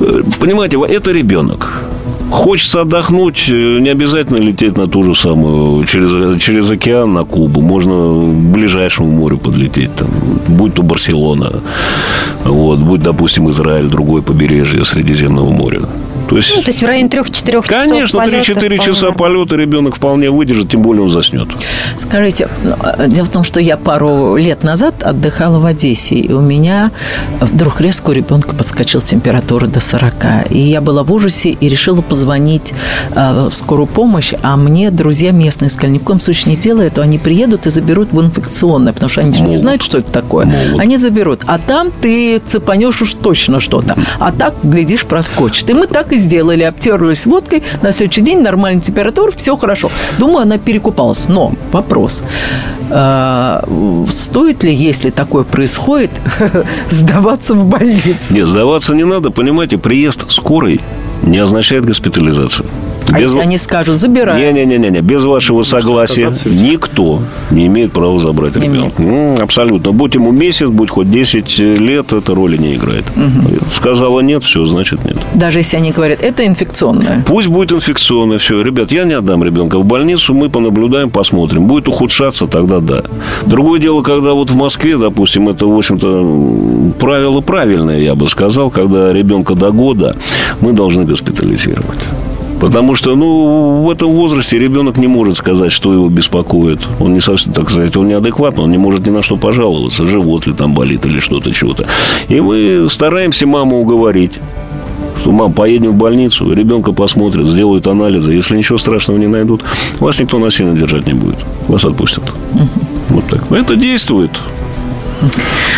Speaker 5: Э, Понимаете, это ребенок. Хочется отдохнуть, э, не обязательно лететь на ту же самую, через, через океан на Кубу. Можно к ближайшему морю подлететь, там, будь то Барселона, вот, будь, допустим, Израиль, другое побережье Средиземного моря. То есть,
Speaker 3: Ну, то есть в районе 3-4 часов
Speaker 5: Конечно,
Speaker 3: полета
Speaker 5: 3-4
Speaker 3: вполне
Speaker 5: часа
Speaker 3: нормально.
Speaker 5: полета ребенок вполне выдержит, тем более он заснет.
Speaker 2: Скажите, ну, э, дело в том, что я пару лет назад отдыхала в Одессе, и у меня вдруг резко у ребенка подскочила температура до 40. И я была в ужасе и решила позвонить э, в скорую помощь, а мне друзья местные сказали, ни в коем случае не делай этого, они приедут и заберут в инфекционное, потому что они же не знают, что это такое.
Speaker 5: Могут.
Speaker 2: Они заберут. А там ты цепанешь уж точно что-то. А так, глядишь, проскочит. И мы так сделали. Обтерлись водкой. На следующий день нормальная температура, все хорошо. Думаю, она перекупалась. Но вопрос. а, Стоит ли, если такое происходит, сдаваться в больницу?
Speaker 5: Нет, сдаваться не надо, понимаете, приезд скорой не означает госпитализацию.
Speaker 2: А
Speaker 5: Без-
Speaker 2: они скажут, забирай.
Speaker 5: Не-не-не, без вашего согласия
Speaker 4: отказаться ведь.
Speaker 5: никто не имеет права забрать
Speaker 2: Не
Speaker 5: ребенка. М, Абсолютно. Будь ему месяц, будь хоть 10 лет, это роли не играет. Сказала нет, все, значит нет.
Speaker 2: Даже если они говорят, это инфекционное.
Speaker 5: Пусть будет инфекционное, все. Ребят, я не отдам ребенка в больницу, мы понаблюдаем, посмотрим. Будет ухудшаться, тогда да. Другое дело, когда вот в Москве, допустим, это, в общем-то, правило правильное, я бы сказал, когда ребенка до года мы должны госпитализировать. Потому что, ну, в этом возрасте ребенок не может сказать, что его беспокоит. Он не совсем, так сказать, он неадекватный, он не может ни на что пожаловаться, живот ли там болит или что-то, чего-то. И мы стараемся маму уговорить что, мам, поедем в больницу, ребенка посмотрят, сделают анализы. Если ничего страшного не найдут, вас никто насильно держать не будет. Вас отпустят. Вот так. Это действует.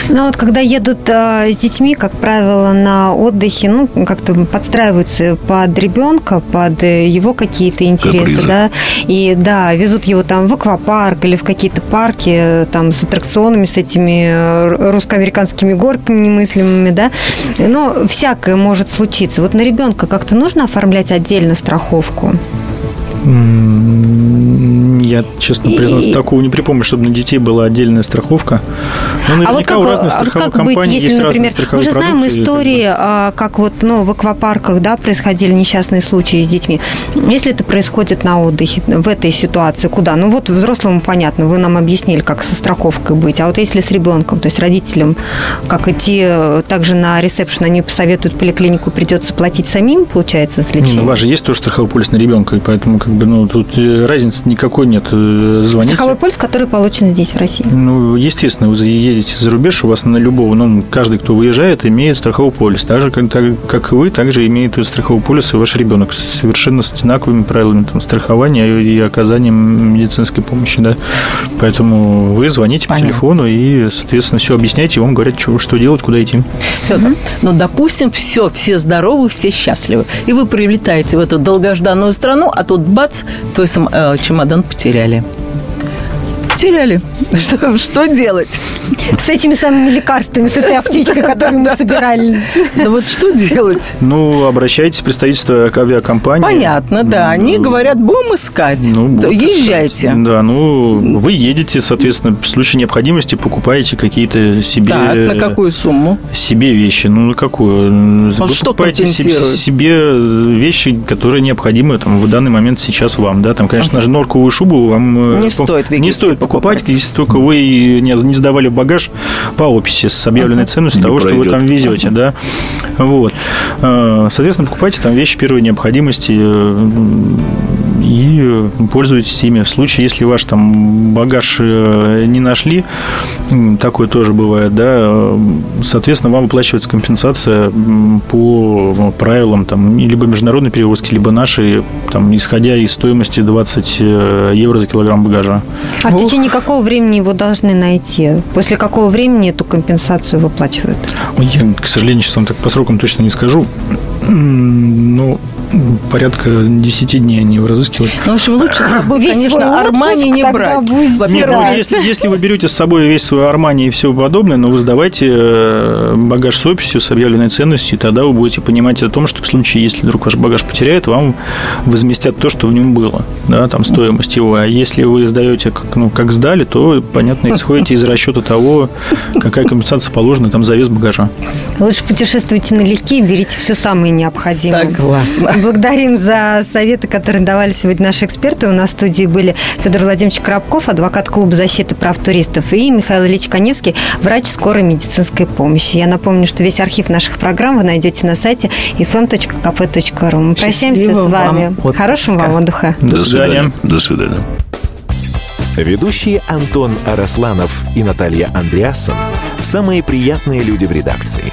Speaker 3: Ну вот когда едут э, с детьми, как правило, на отдыхе, ну как-то подстраиваются под ребенка, под э, его какие-то интересы,
Speaker 5: Капризы.
Speaker 3: да, и да, везут его там в аквапарк или в какие-то парки э, там с аттракционами, с этими э, русско-американскими горками немыслимыми, да, но всякое может случиться. Вот на ребенка как-то нужно оформлять отдельно страховку?
Speaker 4: Я, честно признаться,
Speaker 3: И-
Speaker 4: такого не припомню, чтобы на детей была отдельная страховка. Но
Speaker 3: А вот как,
Speaker 4: у разных
Speaker 3: а
Speaker 4: страховых
Speaker 3: как быть,
Speaker 4: компаний
Speaker 3: если,
Speaker 4: есть
Speaker 3: например, мы же знаем
Speaker 4: продукты, и как бы-
Speaker 3: истории, а, как вот ну, в аквапарках да, происходили несчастные случаи с детьми. Если это происходит на отдыхе, в этой ситуации, куда? Ну вот взрослому понятно, вы нам объяснили, как со страховкой быть. А вот если с ребенком, то есть родителям, как идти также на ресепшн, они посоветуют поликлинику, придется платить самим, получается, за
Speaker 4: Не,
Speaker 3: лечение?
Speaker 4: ну, у вас же есть тоже страховой полис на ребенка, и поэтому как бы, ну, тут э, разницы никакой нет. Э, Звоните.
Speaker 3: Страховой полис, который получен здесь, в России.
Speaker 4: Ну, естественно, вы едете за рубеж, у вас на любого, ну, каждый, кто выезжает, имеет страховой полис. Так же, как, так, как и вы, также имеет страховой полис и ваш ребенок с совершенно с одинаковыми правилами там, страхования и оказанием медицинской помощи, да. Поэтому вы звоните
Speaker 2: Понятно.
Speaker 4: по телефону и, соответственно, все объясняете, и вам говорят, что, что делать, куда идти.
Speaker 2: Петр, ну, допустим, все, все здоровы, все счастливы. И вы прилетаете в эту долгожданную страну, а тут бац, твой сам- э, чемодан потеряли. Потеряли. Что, что делать?
Speaker 3: С этими самыми лекарствами, с этой аптечкой, которую мы собирали.
Speaker 2: Ну вот что делать?
Speaker 4: Ну, обращайтесь в представительство авиакомпании.
Speaker 2: Понятно, да. Они говорят, будем искать.
Speaker 4: Ну, вот,
Speaker 2: езжайте.
Speaker 4: Да, ну, вы едете, соответственно, в случае необходимости покупаете какие-то себе...
Speaker 2: Так, на какую сумму?
Speaker 4: себе вещи. Ну, на какую? Вы
Speaker 2: что
Speaker 4: покупаете себе, вещи, которые необходимы там, в данный момент сейчас вам. Да? Там, конечно же, норковую шубу вам э,
Speaker 2: Не стоит
Speaker 4: не стоит покупать, если только вы не, не сдавали багаж по описи с объявленной ценностью того, что вы
Speaker 5: пройдет.
Speaker 4: там везете. Да? Вот. Э, Соответственно, покупайте там вещи первой необходимости э, и э, пользуйтесь ими. В случае, если ваш там багаж э, не нашли, такое тоже бывает, да, э, соответственно, вам выплачивается компенсация по правилам там либо международной перевозки, либо нашей, там, исходя из стоимости 20 э, евро за килограмм багажа.
Speaker 3: А в течение какого времени его должны найти? После какого времени эту компенсацию выплачивают?
Speaker 4: Я, к сожалению, сейчас вам так по срокам точно не скажу. Ну, порядка 10 дней они его разыскивают.
Speaker 2: Ну, в общем, лучше с собой,
Speaker 3: Весь
Speaker 2: конечно, Армани не брать.
Speaker 3: будет
Speaker 4: Нет,
Speaker 2: Во-первых,
Speaker 4: ну,
Speaker 3: Да.
Speaker 4: если, если вы берете с собой весь свой Армани и все подобное, но вы сдавайте э, багаж с описью, с объявленной ценностью, и тогда вы будете понимать о том, что в случае, если вдруг ваш багаж потеряет, вам возместят то, что в нем было, да, там стоимость его. А если вы сдаете, как, ну, как сдали, то, понятно, исходите из расчета того, какая компенсация положена там за вес багажа.
Speaker 3: Лучше путешествуйте налегке и берите все самое необходимое.
Speaker 2: Согласна.
Speaker 3: Благодарим за советы, которые давали сегодня наши эксперты. У нас в студии были Федор Владимирович Коробков, адвокат клуба защиты прав туристов, и Михаил Ильич Коневский, врач скорой медицинской помощи. Я напомню, что весь архив наших программ вы найдете на сайте fm.kp.ru. Мы прощаемся
Speaker 2: Счастливого
Speaker 3: с вами.
Speaker 2: вам.
Speaker 3: Хорошего вам отдыха.
Speaker 4: До свидания.
Speaker 5: До свидания.
Speaker 1: Ведущие Антон Арасланов и Наталья Андреасон – самые приятные люди в редакции.